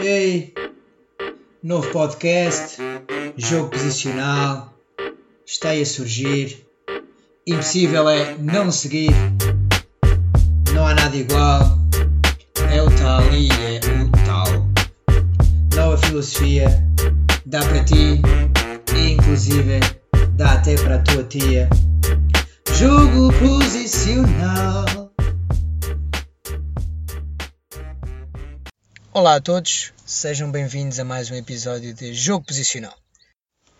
Ei, novo podcast, jogo posicional, está aí a surgir. Impossível é não seguir, não há nada igual. É o tal e é o tal. Nova filosofia, dá para ti e inclusive dá até para a tua tia. Olá a todos, sejam bem-vindos a mais um episódio de Jogo Posicional.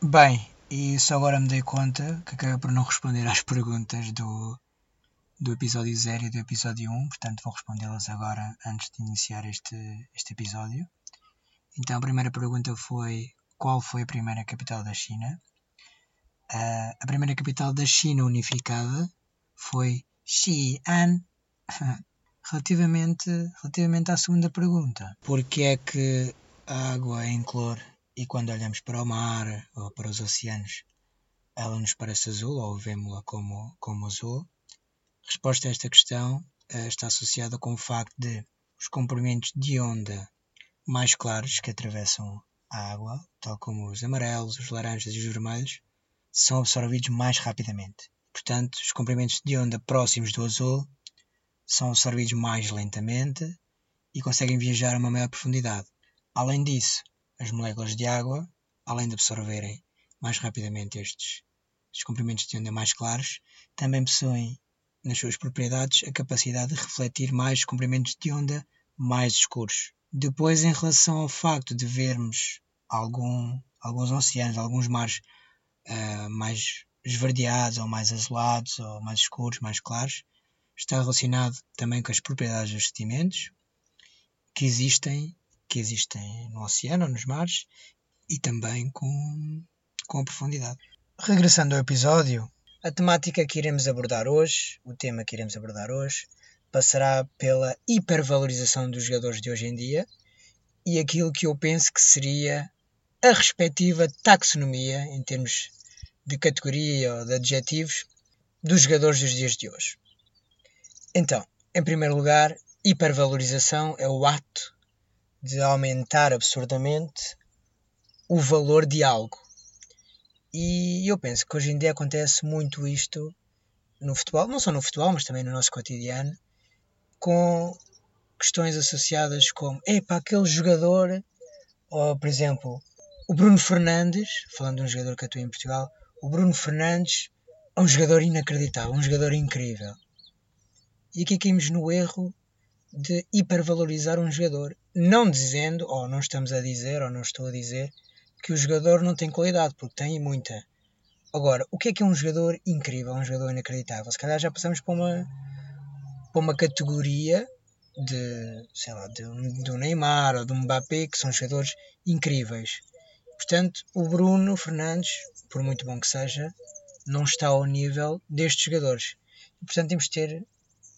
Bem, e só agora me dei conta que acabei por não responder às perguntas do, do episódio 0 e do episódio 1, portanto vou respondê-las agora antes de iniciar este, este episódio. Então a primeira pergunta foi qual foi a primeira capital da China? Uh, a primeira capital da China unificada foi Xi'an. Relativamente, relativamente à segunda pergunta, porque é que a água é incolor e quando olhamos para o mar ou para os oceanos ela nos parece azul ou vemos-la como, como azul? A resposta a esta questão uh, está associada com o facto de os comprimentos de onda mais claros que atravessam a água, tal como os amarelos, os laranjas e os vermelhos, são absorvidos mais rapidamente. Portanto, os comprimentos de onda próximos do azul são absorvidos mais lentamente e conseguem viajar a uma maior profundidade. Além disso, as moléculas de água, além de absorverem mais rapidamente estes, estes comprimentos de onda mais claros, também possuem nas suas propriedades a capacidade de refletir mais comprimentos de onda mais escuros. Depois, em relação ao facto de vermos algum, alguns oceanos, alguns mares uh, mais esverdeados ou mais azulados ou mais escuros, mais claros, está relacionado também com as propriedades dos sedimentos que existem, que existem no oceano nos mares e também com, com a profundidade. Regressando ao episódio, a temática que iremos abordar hoje, o tema que iremos abordar hoje, passará pela hipervalorização dos jogadores de hoje em dia e aquilo que eu penso que seria a respectiva taxonomia em termos de categoria ou de adjetivos dos jogadores dos dias de hoje. Então, em primeiro lugar, hipervalorização é o ato de aumentar absurdamente o valor de algo. E eu penso que hoje em dia acontece muito isto no futebol, não só no futebol, mas também no nosso cotidiano, com questões associadas como, epá, aquele jogador, ou por exemplo, o Bruno Fernandes, falando de um jogador que atua em Portugal, o Bruno Fernandes é um jogador inacreditável, um jogador incrível. E aqui caímos no erro de hipervalorizar um jogador, não dizendo, ou não estamos a dizer, ou não estou a dizer, que o jogador não tem qualidade, porque tem muita. Agora, o que é que é um jogador incrível, um jogador inacreditável? Se calhar já passamos para uma, para uma categoria de, sei lá, de, um Neymar ou um Mbappé, que são jogadores incríveis. Portanto, o Bruno Fernandes, por muito bom que seja, não está ao nível destes jogadores. Portanto, temos de ter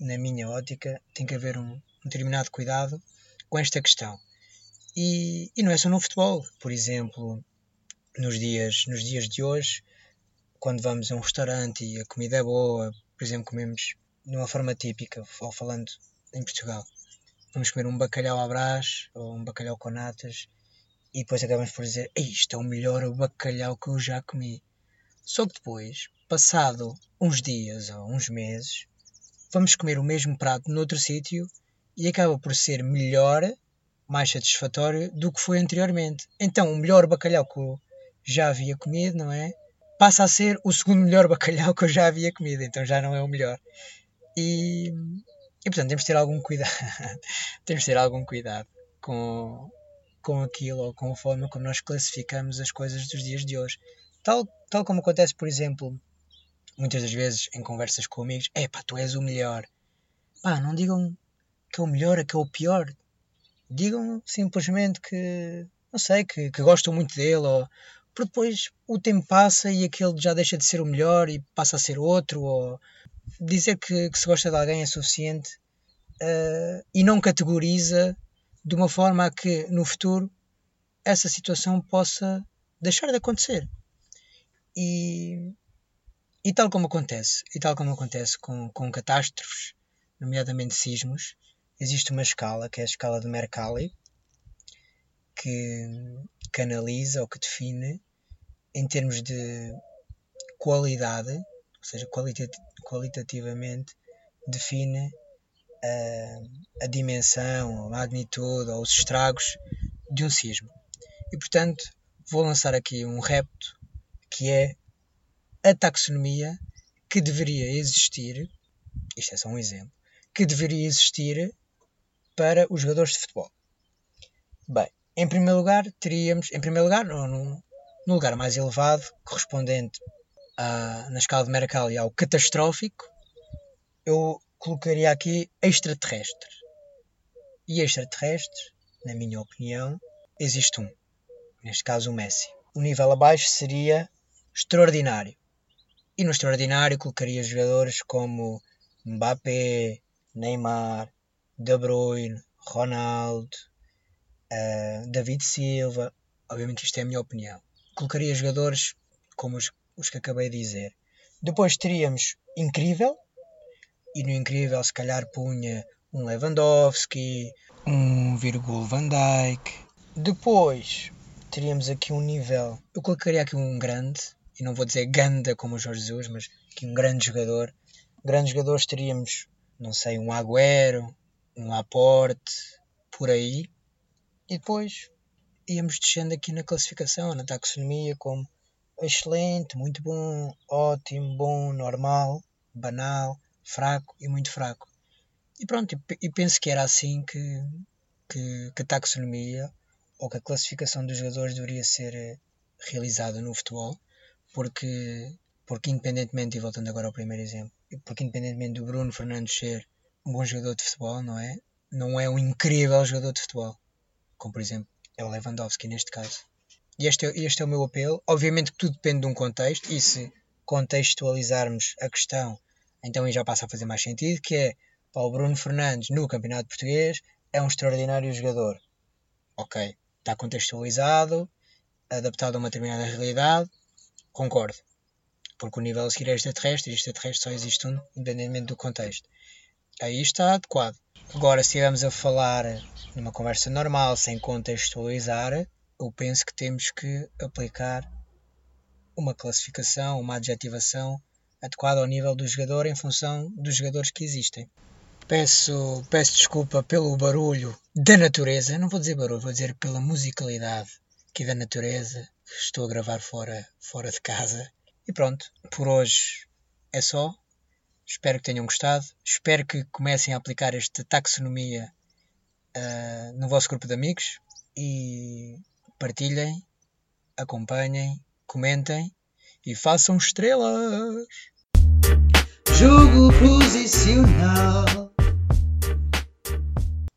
na minha ótica, tem que haver um, um determinado cuidado com esta questão. E, e não é só no futebol. Por exemplo, nos dias, nos dias de hoje, quando vamos a um restaurante e a comida é boa, por exemplo, comemos de uma forma típica, falando em Portugal, vamos comer um bacalhau à brás ou um bacalhau com natas e depois acabamos por dizer isto é o melhor bacalhau que eu já comi. Só que depois, passado uns dias ou uns meses, vamos comer o mesmo prato noutro sítio e acaba por ser melhor, mais satisfatório do que foi anteriormente. Então, o melhor bacalhau que eu já havia comido, não é? Passa a ser o segundo melhor bacalhau que eu já havia comido, então já não é o melhor. E, e portanto, temos de ter algum cuidado. temos de ter algum cuidado com, com aquilo ou com a forma como nós classificamos as coisas dos dias de hoje. Tal, tal como acontece, por exemplo, muitas das vezes em conversas com amigos, é pá, tu és o melhor. Pá, não digam que é o melhor, que é o pior. Digam simplesmente que, não sei, que, que gostam muito dele, ou porque depois o tempo passa e aquele já deixa de ser o melhor e passa a ser outro, ou dizer que, que se gosta de alguém é suficiente uh, e não categoriza de uma forma a que no futuro essa situação possa deixar de acontecer. E e tal como acontece, e tal como acontece com, com catástrofes, nomeadamente sismos, existe uma escala, que é a escala de Mercalli, que canaliza ou que define em termos de qualidade, ou seja, qualitativamente define a, a dimensão, a magnitude ou os estragos de um sismo. E portanto, vou lançar aqui um repto que é a taxonomia que deveria existir, isto é só um exemplo, que deveria existir para os jogadores de futebol. Bem, em primeiro lugar, teríamos, em primeiro lugar, no, no lugar mais elevado, correspondente a, na escala de Mercalli ao catastrófico, eu colocaria aqui extraterrestre. E extraterrestres, na minha opinião, existe um. Neste caso, o Messi. O nível abaixo seria extraordinário. E no extraordinário colocaria jogadores como Mbappé, Neymar, De Bruyne, Ronaldo, uh, David Silva. Obviamente isto é a minha opinião. Colocaria jogadores como os, os que acabei de dizer. Depois teríamos incrível, e no incrível se calhar punha um Lewandowski, um Virgul van Dijk. Depois teríamos aqui um nível, eu colocaria aqui um grande, e não vou dizer ganda como o Jorge Jesus, mas aqui um grande jogador. Grandes jogadores teríamos, não sei, um Agüero, um Laporte, por aí. E depois íamos descendo aqui na classificação, na taxonomia, como excelente, muito bom, ótimo, bom, normal, banal, fraco e muito fraco. E pronto, e penso que era assim que, que, que a taxonomia ou que a classificação dos jogadores deveria ser eh, realizada no futebol, porque, porque independentemente, e voltando agora ao primeiro exemplo, porque independentemente do Bruno Fernandes ser um bom jogador de futebol, não é? Não é um incrível jogador de futebol, como por exemplo é o Lewandowski neste caso. E este é, este é o meu apelo. Obviamente que tudo depende de um contexto, e se contextualizarmos a questão, então já passa a fazer mais sentido, que é para o Bruno Fernandes no Campeonato Português é um extraordinário jogador. Ok, está contextualizado, adaptado a uma determinada realidade, concordo. Porque o nível a seguir é extraterrestre e extraterrestre só existe um, independentemente do contexto. Aí está adequado. Agora, se estivermos a falar numa conversa normal, sem contextualizar, eu penso que temos que aplicar uma classificação, uma adjetivação adequada ao nível do jogador em função dos jogadores que existem. Peço, peço desculpa pelo barulho da natureza, não vou dizer barulho, vou dizer pela musicalidade aqui da natureza. Estou a gravar fora, fora de casa. E pronto, por hoje é só. Espero que tenham gostado. Espero que comecem a aplicar esta taxonomia uh, no vosso grupo de amigos e partilhem, acompanhem, comentem e façam estrelas. Jogo posicional.